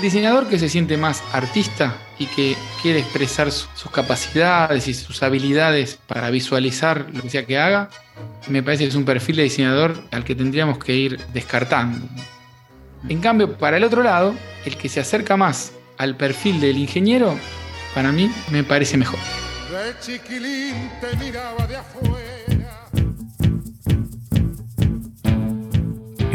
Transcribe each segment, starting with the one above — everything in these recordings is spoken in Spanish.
El diseñador que se siente más artista y que quiere expresar sus capacidades y sus habilidades para visualizar lo que sea que haga, me parece que es un perfil de diseñador al que tendríamos que ir descartando. En cambio, para el otro lado, el que se acerca más al perfil del ingeniero, para mí me parece mejor.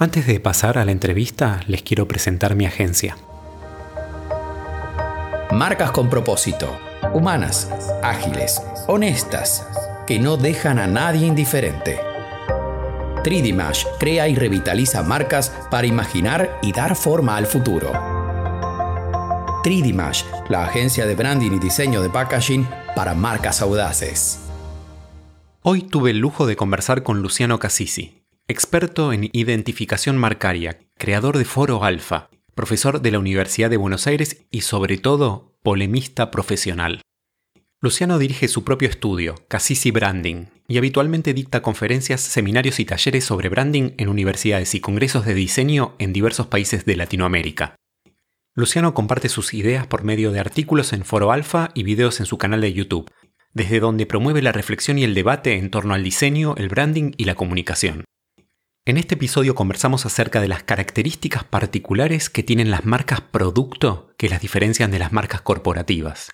Antes de pasar a la entrevista, les quiero presentar mi agencia. Marcas con propósito, humanas, ágiles, honestas, que no dejan a nadie indiferente. 3D crea y revitaliza marcas para imaginar y dar forma al futuro. 3D la agencia de branding y diseño de packaging para marcas audaces. Hoy tuve el lujo de conversar con Luciano Cassisi, experto en identificación marcaria, creador de Foro Alfa, profesor de la Universidad de Buenos Aires y sobre todo polemista profesional. Luciano dirige su propio estudio, Casisi Branding, y habitualmente dicta conferencias, seminarios y talleres sobre branding en universidades y congresos de diseño en diversos países de Latinoamérica. Luciano comparte sus ideas por medio de artículos en Foro Alfa y videos en su canal de YouTube, desde donde promueve la reflexión y el debate en torno al diseño, el branding y la comunicación. En este episodio conversamos acerca de las características particulares que tienen las marcas producto que las diferencian de las marcas corporativas.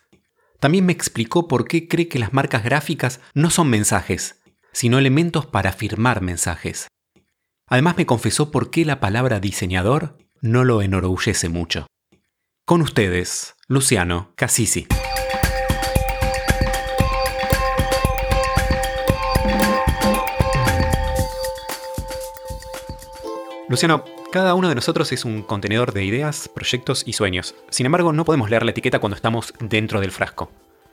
También me explicó por qué cree que las marcas gráficas no son mensajes, sino elementos para firmar mensajes. Además me confesó por qué la palabra diseñador no lo enorgullece mucho. Con ustedes, Luciano Cassisi. Luciano, cada uno de nosotros es un contenedor de ideas, proyectos y sueños. Sin embargo, no podemos leer la etiqueta cuando estamos dentro del frasco.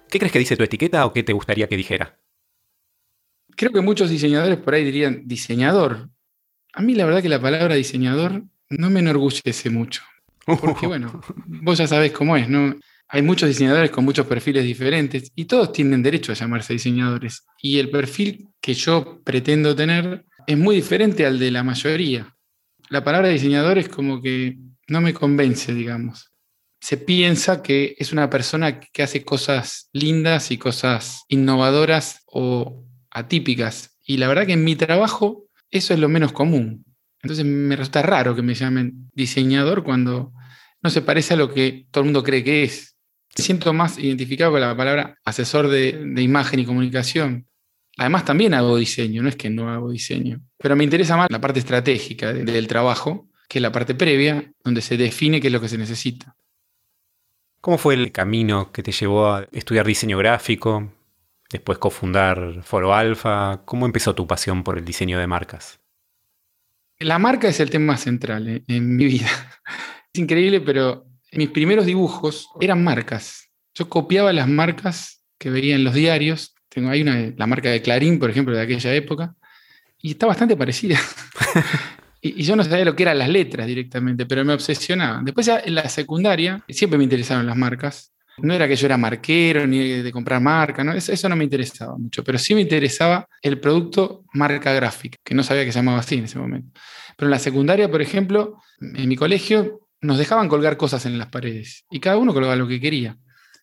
¿Qué crees que dice tu etiqueta o qué te gustaría que dijera? Creo que muchos diseñadores por ahí dirían diseñador. A mí la verdad que la palabra diseñador no me enorgullece mucho. Porque bueno, vos ya sabés cómo es, ¿no? Hay muchos diseñadores con muchos perfiles diferentes y todos tienen derecho a llamarse diseñadores. Y el perfil que yo pretendo tener es muy diferente al de la mayoría la palabra diseñador es como que no me convence, digamos. Se piensa que es una persona que hace cosas lindas y cosas innovadoras o atípicas. Y la verdad que en mi trabajo eso es lo menos común. Entonces me resulta raro que me llamen diseñador cuando no se parece a lo que todo el mundo cree que es. siento más identificado con la palabra asesor de, de imagen y comunicación. Además también hago diseño, no es que no hago diseño. Pero me interesa más la parte estratégica del trabajo que la parte previa, donde se define qué es lo que se necesita. ¿Cómo fue el camino que te llevó a estudiar diseño gráfico, después cofundar Foro Alfa? ¿Cómo empezó tu pasión por el diseño de marcas? La marca es el tema central en, en mi vida. Es increíble, pero mis primeros dibujos eran marcas. Yo copiaba las marcas que veía en los diarios. Tengo ahí una, la marca de Clarín, por ejemplo, de aquella época y está bastante parecida. y, yo no sabía lo que eran las letras directamente, pero me obsesionaba. Después ya en la secundaria siempre me interesaron las marcas. No era que yo era marquero ni de comprar marca, ¿no? Eso, eso, no me interesaba mucho, pero sí me interesaba el producto marca gráfica, que no sabía que se llamaba así en ese momento. Pero en la secundaria, por ejemplo, en mi colegio nos dejaban colgar cosas en las paredes y cada uno colgaba lo que quería.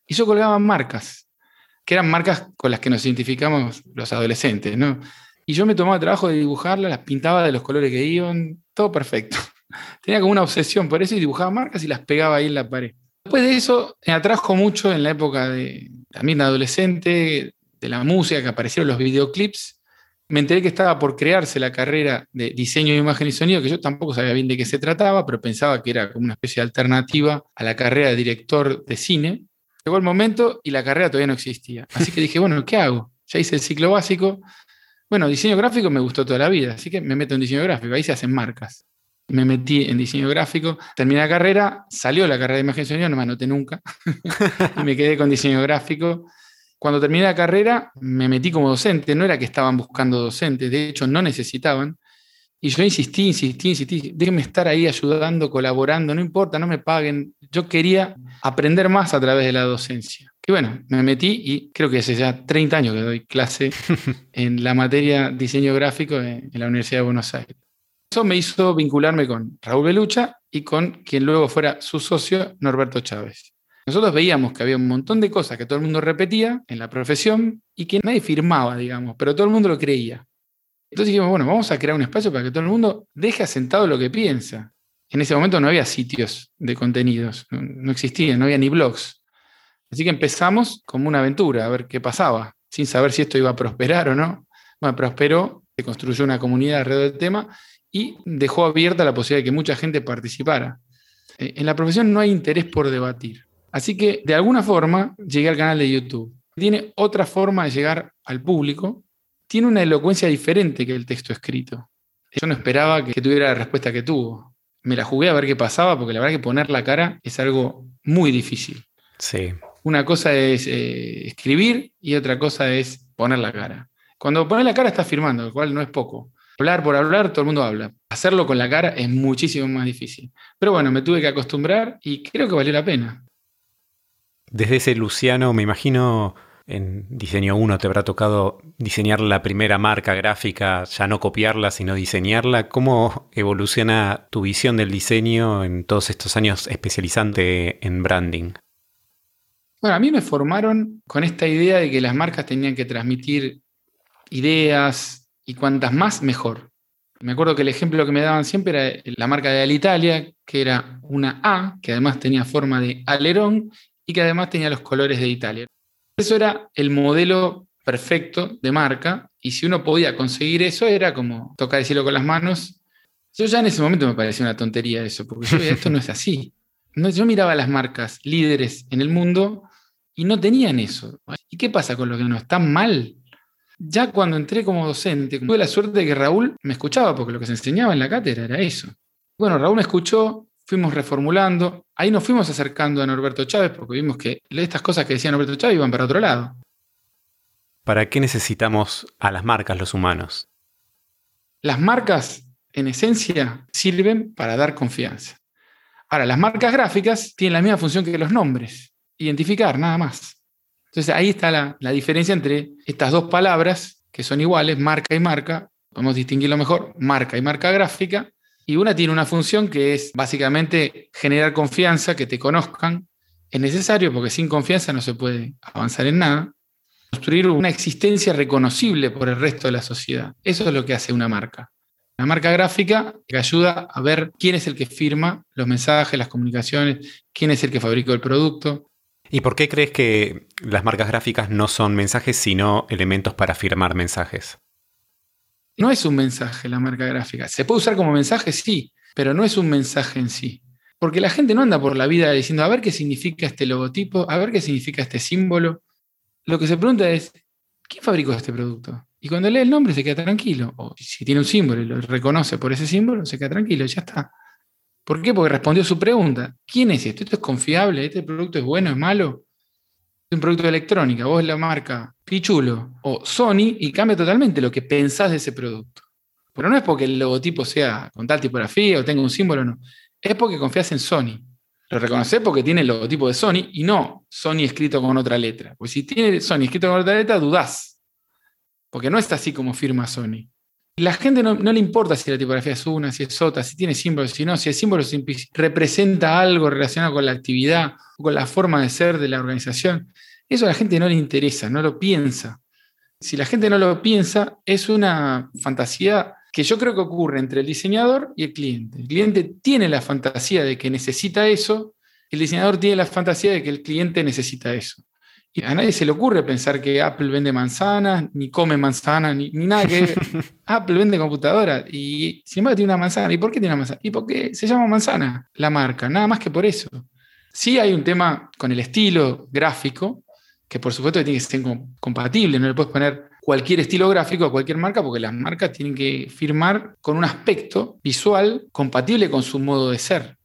Y yo colgaba marcas, que eran marcas con las que nos identificamos los adolescentes, ¿no? Y yo me tomaba el trabajo de dibujarlas, las pintaba de los colores que iban, todo perfecto. Tenía como una obsesión por eso y dibujaba marcas y las pegaba ahí en la pared. Después de eso, me atrajo mucho en la época de también adolescente, de la música, que aparecieron los videoclips. Me enteré que estaba por crearse la carrera de diseño de imagen y sonido, que yo tampoco sabía bien de qué se trataba, pero pensaba que era como una especie de alternativa a la carrera de director de cine. Llegó el momento y la carrera todavía no existía. Así que dije, bueno, ¿qué hago? Ya hice el ciclo básico, bueno, diseño gráfico me gustó toda la vida, así que me meto en diseño gráfico, ahí se hacen marcas. me metí en diseño gráfico, terminé la carrera, salió la carrera de imagen y sonido, no me anoté nunca, y me quedé con diseño gráfico. Cuando terminé la carrera, me metí como docente, no era que estaban buscando docentes, de hecho no necesitaban, y yo insistí, insistí, insistí, déjenme estar ahí ayudando, colaborando, no importa, no me paguen, yo quería aprender más a través de la docencia. Y bueno, me metí y creo que hace ya 30 años que doy clase en la materia diseño gráfico en la Universidad de Buenos Aires. Eso me hizo vincularme con Raúl Belucha y con quien luego fuera su socio, Norberto Chávez. Nosotros veíamos que había un montón de cosas que todo el mundo repetía en la profesión y que nadie firmaba, digamos, pero todo el mundo lo creía. Entonces dijimos, bueno, vamos a crear un espacio para que todo el mundo deje asentado lo que piensa. En ese momento no había sitios de contenidos, no existían, no había ni blogs. Así que empezamos como una aventura, a ver qué pasaba, sin saber si esto iba a prosperar o no. Bueno, prosperó, se construyó una comunidad alrededor del tema y dejó abierta la posibilidad de que mucha gente participara. Eh, en la profesión no hay interés por debatir. Así que de alguna forma llegué al canal de YouTube. Tiene otra forma de llegar al público, tiene una elocuencia diferente que el texto escrito. Yo no esperaba que tuviera la respuesta que tuvo. Me la jugué a ver qué pasaba, porque la verdad que poner la cara es algo muy difícil. Sí. Una cosa es eh, escribir y otra cosa es poner la cara. Cuando pones la cara estás firmando, lo cual no es poco. Hablar por hablar, todo el mundo habla. Hacerlo con la cara es muchísimo más difícil. Pero bueno, me tuve que acostumbrar y creo que valió la pena. Desde ese Luciano, me imagino en Diseño 1 te habrá tocado diseñar la primera marca gráfica, ya no copiarla, sino diseñarla. ¿Cómo evoluciona tu visión del diseño en todos estos años especializante en branding? Bueno, a mí me formaron con esta idea de que las marcas tenían que transmitir ideas, y cuantas más, mejor. Me acuerdo que el ejemplo que me daban siempre era la marca de Alitalia, que era una A, que además tenía forma de alerón y que además tenía los colores de Italia. Eso era el modelo perfecto de marca y si uno podía conseguir eso era como tocar el cielo con las manos. Yo ya en ese momento me parecía una tontería eso, porque yo, esto no es así. yo miraba las marcas líderes en el mundo y no tenían eso. ¿Y qué pasa con lo que no están mal? Ya cuando entré como docente, tuve la suerte de que Raúl me escuchaba, porque lo que se enseñaba en la cátedra era eso. Bueno, Raúl me escuchó, fuimos reformulando, ahí nos fuimos acercando a Norberto Chávez, porque vimos que estas cosas que decía Norberto Chávez iban para otro lado. ¿Para qué necesitamos a las marcas los humanos? Las marcas, en esencia, sirven para dar confianza. Ahora, las marcas gráficas tienen la misma función que los nombres, identificar, nada más. Entonces ahí está la, diferencia entre estas dos palabras que son iguales, marca y marca. Podemos distinguirlo mejor, marca y marca gráfica. Y una tiene una función que es básicamente generar confianza, que te conozcan. Es necesario porque sin confianza no se puede avanzar en nada. Construir una existencia reconocible por el resto de la sociedad. Eso es lo que hace una marca. La marca gráfica que ayuda a ver quién es el que firma los mensajes, las comunicaciones, quién es el que fabricó el producto, ¿Y por qué crees que las marcas gráficas no son mensajes, sino elementos para firmar mensajes? No es un mensaje la marca gráfica. Se puede usar como mensaje, sí, pero no es un mensaje en sí. Porque la gente no anda por la vida diciendo, a ver qué significa este logotipo, a ver qué significa este símbolo. Lo que se pregunta es, ¿quién fabricó este producto? Y cuando lee el nombre se queda tranquilo. O si tiene un símbolo y lo reconoce por ese símbolo, se queda tranquilo, ya está. ¿Por qué? Porque respondió su pregunta. ¿Quién es esto? ¿Esto es confiable? ¿Este producto es bueno? ¿Es malo? Es un producto de electrónica. Vos la marca Pichulo o Sony y cambia totalmente lo que pensás de ese producto. Pero no es porque el logotipo sea con tal tipografía o tenga un símbolo, no. Es porque confías en Sony. Lo reconoces porque tiene el logotipo de Sony y no Sony escrito con otra letra. Pues si tiene Sony escrito con otra letra, dudás. Porque no está así como firma Sony. La gente no, le importa si la tipografía es una, si es otra, si tiene símbolos, si no, si el símbolo representa algo relacionado con la actividad o con la forma de ser de la organización. Eso a la gente no le interesa, no lo piensa. Si la gente no lo piensa, es una fantasía que yo creo que ocurre entre el diseñador y el cliente. El cliente tiene la fantasía de que necesita eso, el diseñador tiene la fantasía de que el cliente necesita eso. Y a nadie se le ocurre pensar que Apple vende manzanas, ni come manzanas, ni, nada que Apple vende computadora y sin embargo tiene una manzana. ¿Y por qué tiene una manzana? Y porque se llama manzana la marca, nada más que por eso. Sí hay un tema con el estilo gráfico, que por supuesto tiene que ser compatible, no le puedes poner cualquier estilo gráfico, cualquier marca, porque las marcas tienen que firmar con un aspecto visual compatible con su modo de ser.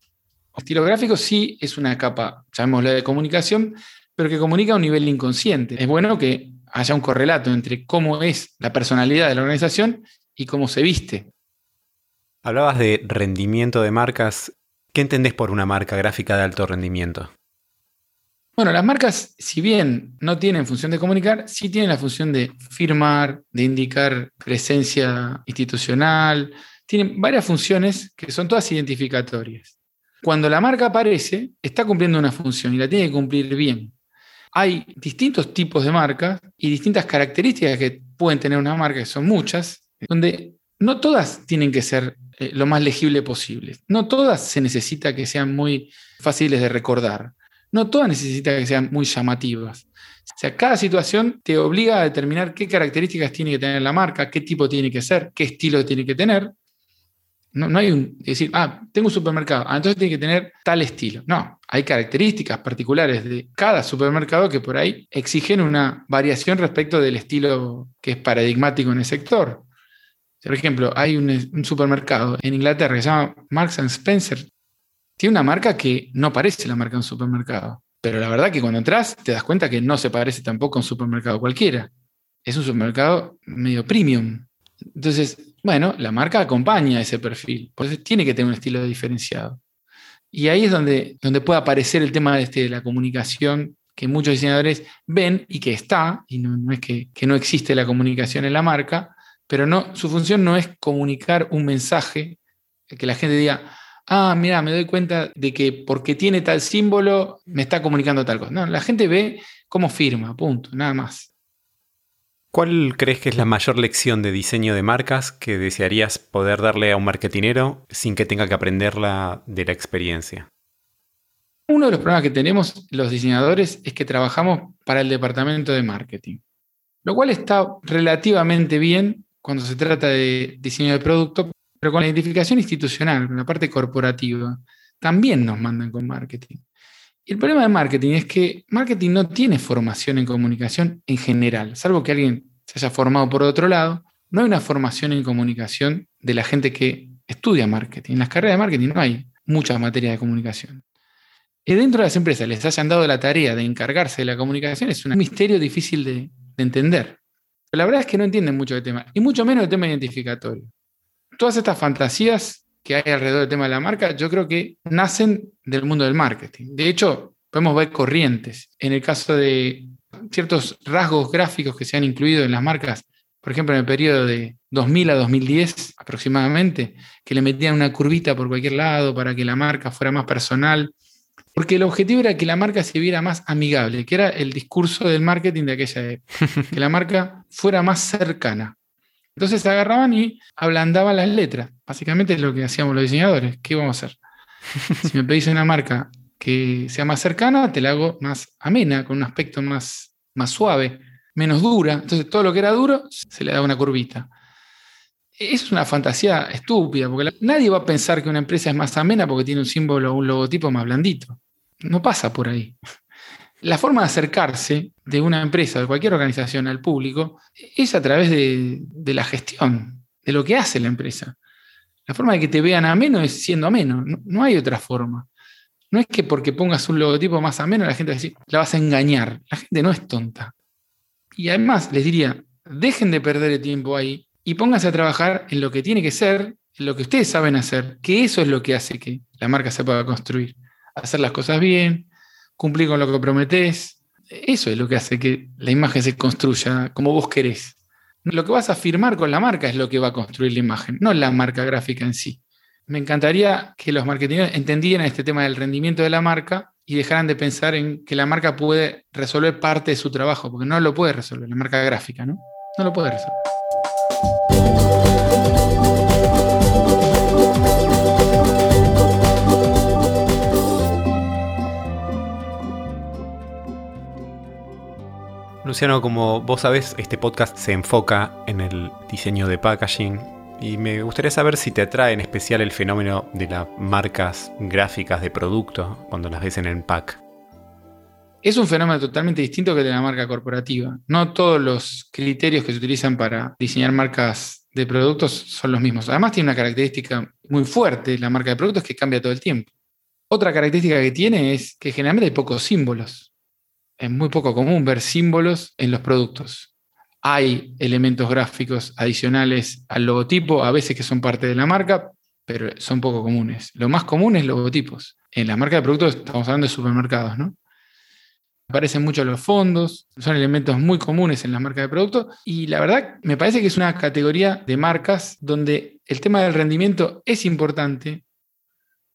El estilo gráfico sí es una capa, llamémosla de comunicación, pero que comunica a un nivel inconsciente. Es bueno que haya un correlato entre cómo es la personalidad de la organización y cómo se viste. Hablabas de rendimiento de marcas. ¿Qué entendés por una marca gráfica de alto rendimiento? Bueno, las marcas, si bien no tienen función de comunicar, sí tienen la función de firmar, de indicar presencia institucional, tienen varias funciones que son todas identificatorias. Cuando la marca aparece, está cumpliendo una función y la tiene que cumplir bien. Hay distintos tipos de marcas y distintas características que pueden tener una marca, que son muchas, donde no todas tienen que ser eh, lo más legible posible. No todas se necesita que sean muy fáciles de recordar no todas necesitan que sean muy llamativas. O sea, cada situación te obliga a determinar qué características tiene que tener la marca, qué tipo tiene que ser, qué estilo tiene que tener. No, hay un decir, ah, tengo un supermercado, ah, entonces tiene que tener tal estilo. No, hay características particulares de cada supermercado que por ahí exigen una variación respecto del estilo que es paradigmático en el sector. Por ejemplo, hay un, supermercado en Inglaterra que se llama Marks Spencer, tiene una marca que no parece la marca de un supermercado. Pero la verdad que cuando entras te das cuenta que no se parece tampoco a un supermercado cualquiera. Es un supermercado medio premium. Entonces, bueno, la marca acompaña ese perfil. Por eso tiene que tener un estilo diferenciado. Y ahí es donde, donde puede aparecer el tema de, este, de la comunicación que muchos diseñadores ven y que está, y no, es que, que, no existe la comunicación en la marca, pero no, su función no es comunicar un mensaje que la gente diga, ah, mira, me doy cuenta de que porque tiene tal símbolo me está comunicando tal cosa. No, la gente ve cómo firma, punto, nada más. ¿Cuál crees que es la mayor lección de diseño de marcas que desearías poder darle a un marketinero sin que tenga que aprenderla de la experiencia? Uno de los problemas que tenemos los diseñadores es que trabajamos para el departamento de marketing, lo cual está relativamente bien cuando se trata de diseño de producto, pero con la identificación institucional, con la parte corporativa, también nos mandan con marketing. Y el problema de marketing es que marketing no tiene formación en comunicación en general, salvo que alguien se haya formado por otro lado, no hay una formación en comunicación de la gente que estudia marketing. En las carreras de marketing no hay muchas materias de comunicación. Y dentro de las empresas les hayan dado la tarea de encargarse de la comunicación es un misterio difícil de, de entender. Pero la verdad es que no entienden mucho del tema, y mucho menos el tema identificatorio todas estas fantasías que hay alrededor del tema de la marca, yo creo que nacen del mundo del marketing. De hecho, podemos ver corrientes. En el caso de ciertos rasgos gráficos que se han incluido en las marcas, por ejemplo, en el periodo de 2000 a 2010 aproximadamente, que le metían una curvita por cualquier lado para que la marca fuera más personal, porque el objetivo era que la marca se viera más amigable, que era el discurso del marketing de aquella época, que la marca fuera más cercana. Entonces se agarraban y ablandaban las letras. Básicamente es lo que hacíamos los diseñadores. ¿Qué vamos a hacer? Si me pedís una marca que sea más cercana, te la hago más amena, con un aspecto más, más suave, menos dura. Entonces todo lo que era duro se le da una curvita. Es una fantasía estúpida, porque nadie va a pensar que una empresa es más amena porque tiene un símbolo o un logotipo más blandito. No pasa por ahí. La forma de acercarse de una empresa, de cualquier organización al público, es a través de, la gestión, de lo que hace la empresa. La forma de que te vean ameno es siendo ameno, no, hay otra forma. No es que porque pongas un logotipo más ameno la gente va a decir, la vas a engañar. La gente no es tonta. Y además les diría, dejen de perder el tiempo ahí y pónganse a trabajar en lo que tiene que ser, en lo que ustedes saben hacer, que eso es lo que hace que la marca se pueda construir. Hacer las cosas bien, cumplir con lo que prometés. Eso es lo que hace que la imagen se construya como vos querés. Lo que vas a firmar con la marca es lo que va a construir la imagen, no la marca gráfica en sí. Me encantaría que los marketeers entendieran este tema del rendimiento de la marca y dejaran de pensar en que la marca puede resolver parte de su trabajo, porque no lo puede resolver, la marca gráfica, ¿no? No lo puede resolver. Luciano, como vos sabés, este podcast se enfoca en el diseño de packaging y me gustaría saber si te atrae en especial el fenómeno de las marcas gráficas de producto cuando las ves en el pack. es un fenómeno totalmente distinto que el de la marca corporativa. No todos los criterios que se utilizan para diseñar marcas de productos son los mismos. Además tiene una característica muy fuerte la marca de productos que cambia todo el tiempo. Otra característica que tiene es que generalmente hay pocos símbolos. Es muy poco común ver símbolos en los productos. Hay elementos gráficos adicionales al logotipo, a veces que son parte de la marca, pero son poco comunes. Lo más común es logotipos. En la marca de productos estamos hablando de supermercados, ¿no? Aparecen mucho los fondos, son elementos muy comunes en las marcas de productos y la verdad me parece que es una categoría de marcas donde el tema del rendimiento es importante,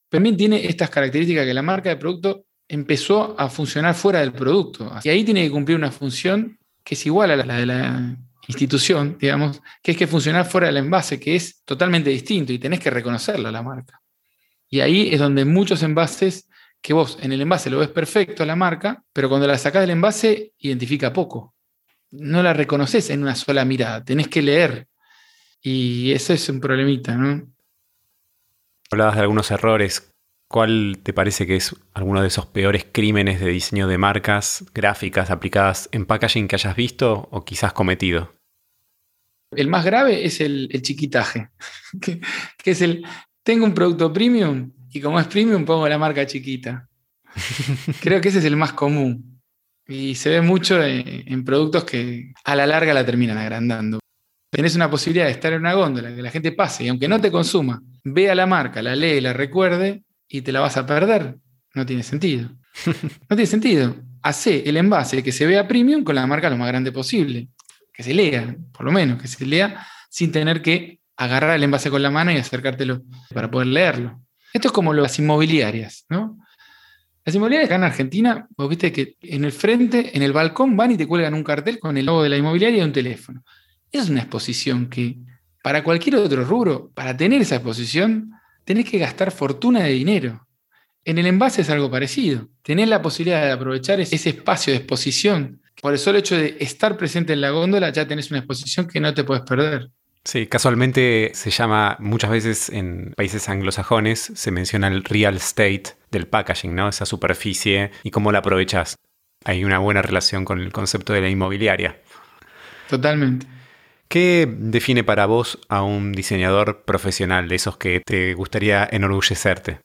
también tiene estas características que la marca de producto empezó a funcionar fuera del producto. Y ahí tiene que cumplir una función que es igual a la de la institución, digamos, que es que funcionar fuera del envase, que es totalmente distinto y tenés que reconocerlo a la marca. Y ahí es donde muchos envases, que vos en el envase lo ves perfecto a la marca, pero cuando la sacás del envase identifica poco. No la reconoces en una sola mirada, tenés que leer. Y eso es un problemita, ¿no? Hablabas de algunos errores. ¿Cuál te parece que es alguno de esos peores crímenes de diseño de marcas gráficas aplicadas en packaging que hayas visto o quizás cometido? El más grave es el, chiquitaje, que, es el, tengo un producto premium y como es premium pongo la marca chiquita. Creo que ese es el más común. Y se ve mucho en productos que a la larga la terminan agrandando tenés una posibilidad de estar en una góndola, que la gente pase y aunque no te consuma, vea la marca, la lee, la recuerde y te la vas a perder. No tiene sentido. No tiene sentido. Hace el envase que se vea premium con la marca lo más grande posible. Que se lea, por lo menos, que se lea sin tener que agarrar el envase con la mano y acercártelo para poder leerlo. Esto es como las inmobiliarias, ¿no? Las inmobiliarias acá en Argentina, vos viste que en el frente, en el balcón, van y te cuelgan un cartel con el logo de la inmobiliaria y un teléfono es una exposición que para cualquier otro rubro, para tener esa exposición, tenés que gastar fortuna de dinero. En el envase es algo parecido. Tenés la posibilidad de aprovechar ese espacio de exposición. Por el solo hecho de estar presente en la góndola, ya tenés una exposición que no te puedes perder. Sí, casualmente se llama, muchas veces en países anglosajones, se menciona el real estate del packaging, ¿no? Esa superficie y cómo la aprovechas. Hay una buena relación con el concepto de la inmobiliaria. Totalmente. ¿Qué define para vos a un diseñador profesional, de esos que te gustaría enorgullecerte?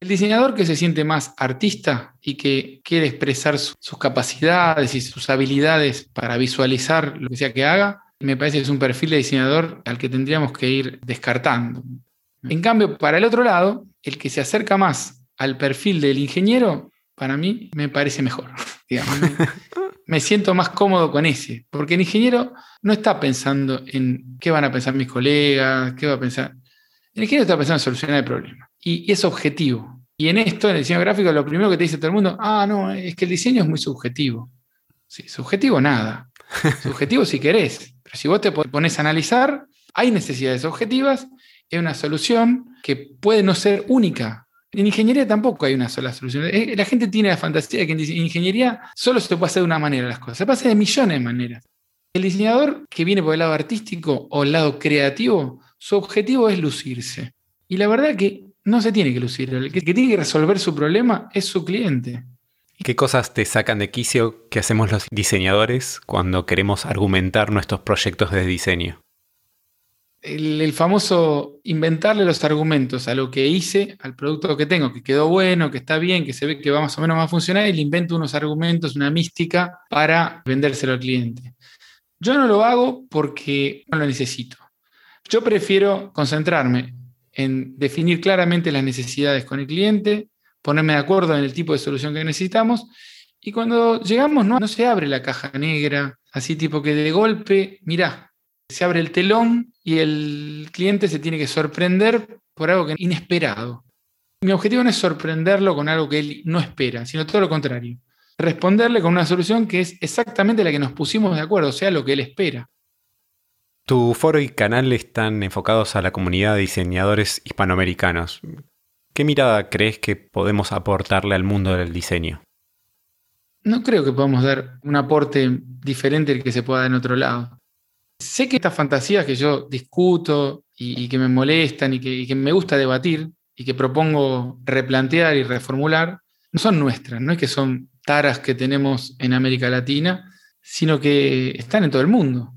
El diseñador que se siente más artista y que quiere expresar sus capacidades y sus habilidades para visualizar lo que sea que haga, me parece que es un perfil de diseñador al que tendríamos que ir descartando. En cambio, para el otro lado, el que se acerca más al perfil del ingeniero, para mí me parece mejor. me siento más cómodo con ese, porque el ingeniero no está pensando en qué van a pensar mis colegas, qué va a pensar. El ingeniero está pensando en solucionar el problema y, es objetivo. Y en esto, en el diseño gráfico, lo primero que te dice todo el mundo, ah, no, es que el diseño es muy subjetivo. Sí, subjetivo nada. Subjetivo si querés, pero si vos te pones a analizar, hay necesidades objetivas, es una solución que puede no ser única, en ingeniería tampoco hay una sola solución. Eh, la gente tiene la fantasía de que en ingeniería solo se puede hacer de una manera las cosas. Se hacer de millones de maneras. El diseñador que viene por el lado artístico o el lado creativo, su objetivo es lucirse. Y la verdad que no se tiene que lucir. El que tiene que resolver su problema es su cliente. ¿Qué cosas te sacan de quicio que hacemos los diseñadores cuando queremos argumentar nuestros proyectos de diseño? El, famoso inventarle los argumentos a lo que hice, al producto que tengo, que quedó bueno, que está bien, que se ve que va más o menos a funcionar, y le invento unos argumentos, una mística para vendérselo al cliente. Yo no lo hago porque no lo necesito. Yo prefiero concentrarme en definir claramente las necesidades con el cliente, ponerme de acuerdo en el tipo de solución que necesitamos, y cuando llegamos no, no se abre la caja negra, así tipo que de golpe, mirá, se abre el telón y el cliente se tiene que sorprender por algo que inesperado. Mi objetivo no es sorprenderlo con algo que él no espera, sino todo lo contrario. Responderle con una solución que es exactamente la que nos pusimos de acuerdo, o sea, lo que él espera. Tu foro y canal están enfocados a la comunidad de diseñadores hispanoamericanos. ¿Qué mirada crees que podemos aportarle al mundo del diseño? No creo que podamos dar un aporte diferente al que se pueda dar en otro lado. Sé que estas fantasías que yo discuto y, que me molestan y que, me gusta debatir y que propongo replantear y reformular, no son nuestras, no es que son taras que tenemos en América Latina, sino que están en todo el mundo.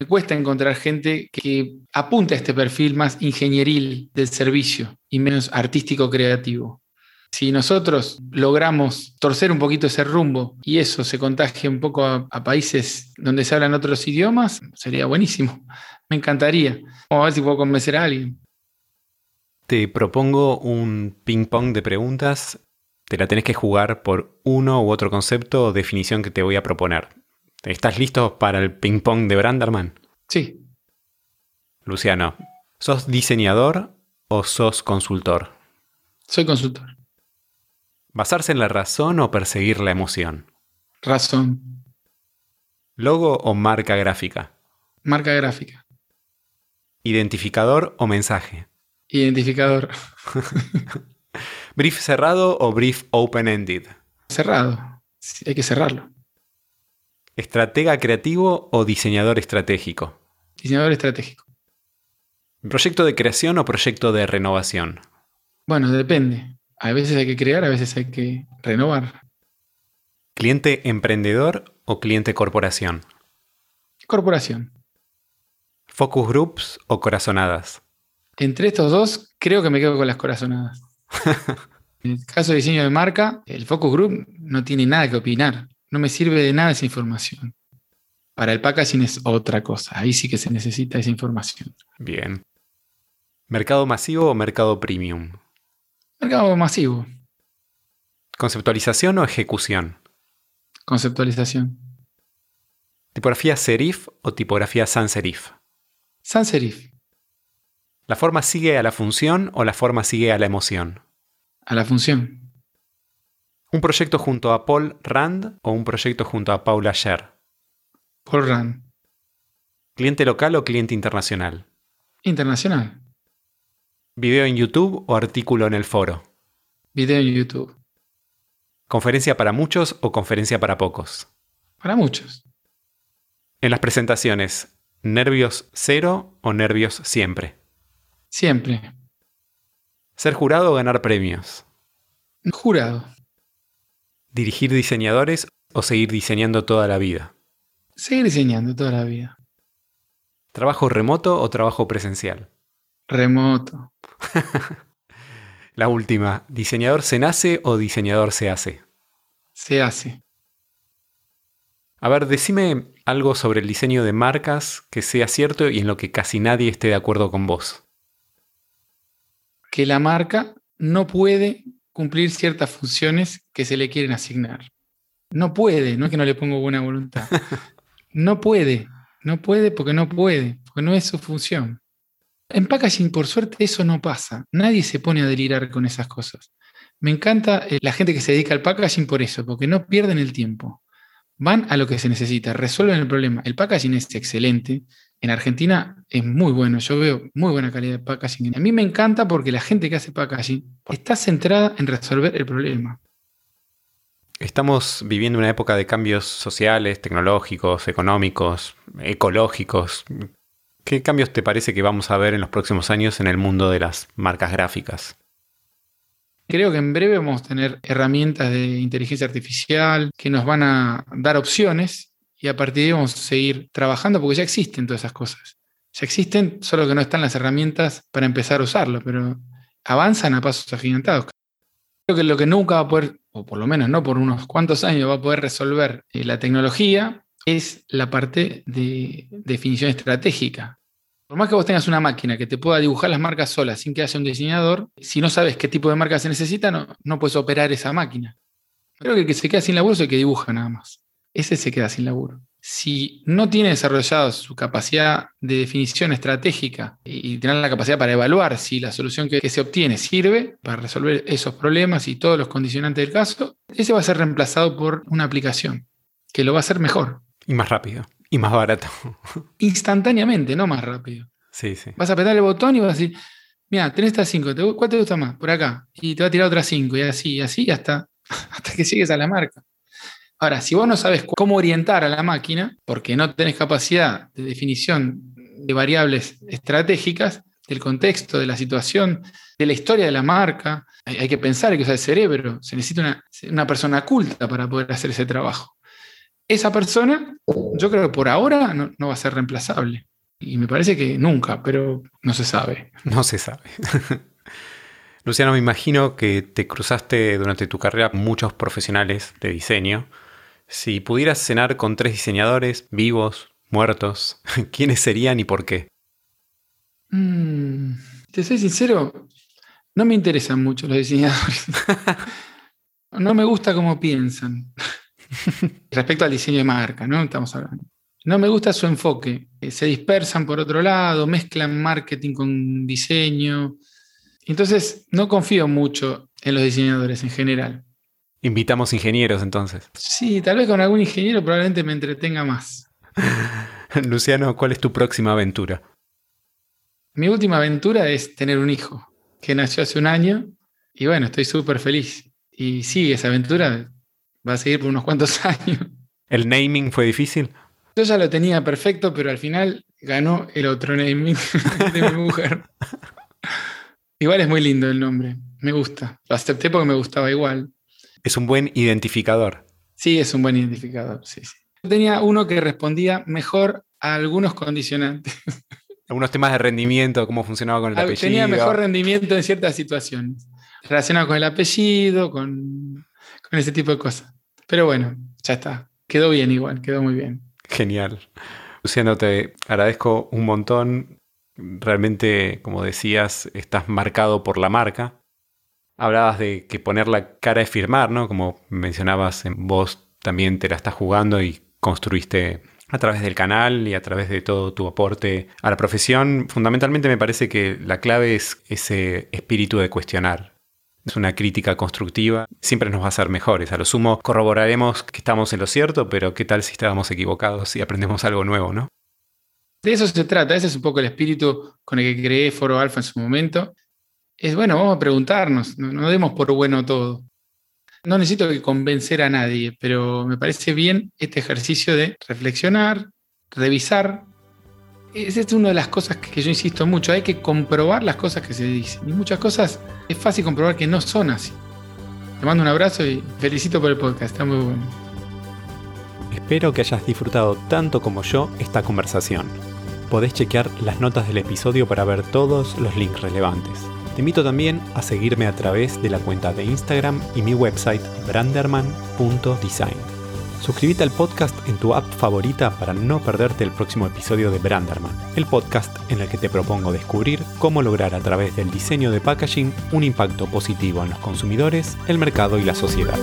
Me cuesta encontrar gente que apunte a este perfil más ingenieril del servicio y menos artístico creativo. Si nosotros logramos torcer un poquito ese rumbo y eso se contagie un poco a, a países donde se hablan otros idiomas, sería buenísimo. Me encantaría. Vamos a ver si puedo convencer a alguien. Te propongo un ping-pong de preguntas. Te la tenés que jugar por uno u otro concepto o definición que te voy a proponer. ¿Estás listo para el ping-pong de Branderman? Sí. Luciano, ¿sos diseñador o sos consultor? Soy consultor. ¿Basarse en la razón o perseguir la emoción? Razón. ¿Logo o marca gráfica? Marca gráfica. ¿Identificador o mensaje? Identificador. ¿Brief cerrado o brief open-ended? Cerrado. Hay que cerrarlo. ¿Estratega creativo o diseñador estratégico? Diseñador estratégico. ¿Proyecto de creación o proyecto de renovación? Bueno, depende. A veces hay que crear, a veces hay que renovar. ¿Cliente emprendedor o cliente corporación? Corporación. ¿Focus groups o corazonadas? Entre estos dos, creo que me quedo con las corazonadas. en el caso de diseño de marca, el focus group no tiene nada que opinar. No me sirve de nada esa información. Para el packaging es otra cosa. Ahí sí que se necesita esa información. Bien. ¿Mercado masivo o mercado premium? Mercado masivo. ¿Conceptualización o ejecución? Conceptualización. ¿Tipografía serif o tipografía sans serif? Sans serif. ¿La forma sigue a la función o la forma sigue a la emoción? A la función. ¿Un proyecto junto a Paul Rand o un proyecto junto a Paula Scher? Paul Rand. ¿Cliente local o cliente internacional? Internacional. ¿Video en YouTube o artículo en el foro? Video en YouTube. ¿Conferencia para muchos o conferencia para pocos? Para muchos. En las presentaciones, ¿nervios cero o nervios siempre? Siempre. ¿Ser jurado o ganar premios? Jurado. ¿Dirigir diseñadores o seguir diseñando toda la vida? Seguir diseñando toda la vida. ¿Trabajo remoto o trabajo presencial? Remoto. La última, ¿diseñador se nace o diseñador se hace? Se hace. A ver, decime algo sobre el diseño de marcas que sea cierto y en lo que casi nadie esté de acuerdo con vos. Que la marca no puede cumplir ciertas funciones que se le quieren asignar. No puede, no es que no le pongo buena voluntad. No puede, no puede porque no puede, porque no es su función. En packaging, por suerte, eso no pasa. Nadie se pone a delirar con esas cosas. Me encanta eh, la gente que se dedica al packaging por eso, porque no pierden el tiempo. Van a lo que se necesita, resuelven el problema. El packaging es excelente. En Argentina es muy bueno. Yo veo muy buena calidad de packaging. A mí me encanta porque la gente que hace packaging está centrada en resolver el problema. Estamos viviendo una época de cambios sociales, tecnológicos, económicos, ecológicos. ¿Qué cambios te parece que vamos a ver en los próximos años en el mundo de las marcas gráficas? Creo que en breve vamos a tener herramientas de inteligencia artificial que nos van a dar opciones y a partir de ahí vamos a seguir trabajando porque ya existen todas esas cosas. Ya existen, solo que no están las herramientas para empezar a usarlo, pero avanzan a pasos agigantados. Creo que lo que nunca va a poder, o por lo menos no por unos cuantos años, va a poder resolver eh, la tecnología es la parte de definición estratégica. Por más que vos tengas una máquina que te pueda dibujar las marcas solas sin que haya un diseñador, si no sabes qué tipo de marca se necesita, no, no puedes operar esa máquina. Creo que el que se queda sin laburo es el que dibuja nada más. Ese se queda sin laburo. Si no tiene desarrollado su capacidad de definición estratégica y tener la capacidad para evaluar si la solución que, que se obtiene sirve para resolver esos problemas y todos los condicionantes del caso, ese va a ser reemplazado por una aplicación que lo va a hacer mejor. Y más rápido. Y más barato. Instantáneamente, no más rápido. Sí, sí. Vas a apretar el botón y vas a decir, mira, tenés estas cinco, ¿cuál te gusta más? Por acá. Y te va a tirar otras cinco, y así, y así, hasta, hasta que llegues a la marca. Ahora, si vos no sabes cómo orientar a la máquina, porque no tenés capacidad de definición de variables estratégicas, del contexto, de la situación, de la historia de la marca. Hay, que pensar, hay que usar el cerebro. Se necesita una, persona culta para poder hacer ese trabajo. Esa persona, yo creo que por ahora no, no va a ser reemplazable. Y me parece que nunca, pero no se sabe. No se sabe. Luciano, me imagino que te cruzaste durante tu carrera muchos profesionales de diseño. Si pudieras cenar con tres diseñadores vivos, muertos, ¿quiénes serían y por qué? Mm, te soy sincero, no me interesan mucho los diseñadores. no me gusta cómo piensan. Respecto al diseño de marca, ¿no? Estamos hablando. No me gusta su enfoque. Se dispersan por otro lado, mezclan marketing con diseño. Entonces, no confío mucho en los diseñadores en general. Invitamos ingenieros entonces. Sí, tal vez con algún ingeniero probablemente me entretenga más. Luciano, ¿cuál es tu próxima aventura? Mi última aventura es tener un hijo que nació hace un año y bueno, estoy súper feliz. Y sí, esa aventura va a seguir por unos cuantos años. ¿El naming fue difícil? Yo ya lo tenía perfecto, pero al final ganó el otro naming de mi mujer. Igual es muy lindo el nombre, me gusta. Lo acepté porque me gustaba igual. Es un buen identificador. Sí, es un buen identificador, sí, sí. tenía uno que respondía mejor a algunos condicionantes. Algunos temas de rendimiento, cómo funcionaba con el apellido. Tenía mejor rendimiento en ciertas situaciones, relacionado con el apellido, con, con ese tipo de cosas. Pero bueno, ya está. Quedó bien igual, quedó muy bien. Genial. Luciano, te agradezco un montón. Realmente, como decías, estás marcado por la marca. Hablabas de que poner la cara es firmar, ¿no? Como mencionabas, en vos también te la estás jugando y construiste a través del canal y a través de todo tu aporte a la profesión, fundamentalmente me parece que la clave es ese espíritu de cuestionar. Es una crítica constructiva, siempre nos va a hacer mejores. A lo sumo corroboraremos que estamos en lo cierto, pero ¿qué tal si estábamos equivocados y aprendemos algo nuevo, no? De eso se trata, ese es un poco el espíritu con el que creé Foro Alfa en su momento. Es bueno, vamos a preguntarnos, no demos por bueno todo no necesito convencer a nadie, pero me parece bien este ejercicio de reflexionar, revisar. Esa es una de las cosas que yo insisto mucho, hay que comprobar las cosas que se dicen. Y muchas cosas es fácil comprobar que no son así. Te mando un abrazo y felicito por el podcast, está muy bueno. Espero que hayas disfrutado tanto como yo esta conversación. Podés chequear las notas del episodio para ver todos los links relevantes. Te invito también a seguirme a través de la cuenta de Instagram y mi website branderman.design. Suscríbete al podcast en tu app favorita para no perderte el próximo episodio de Branderman, el podcast en el que te propongo descubrir cómo lograr a través del diseño de packaging un impacto positivo en los consumidores, el mercado y la sociedad.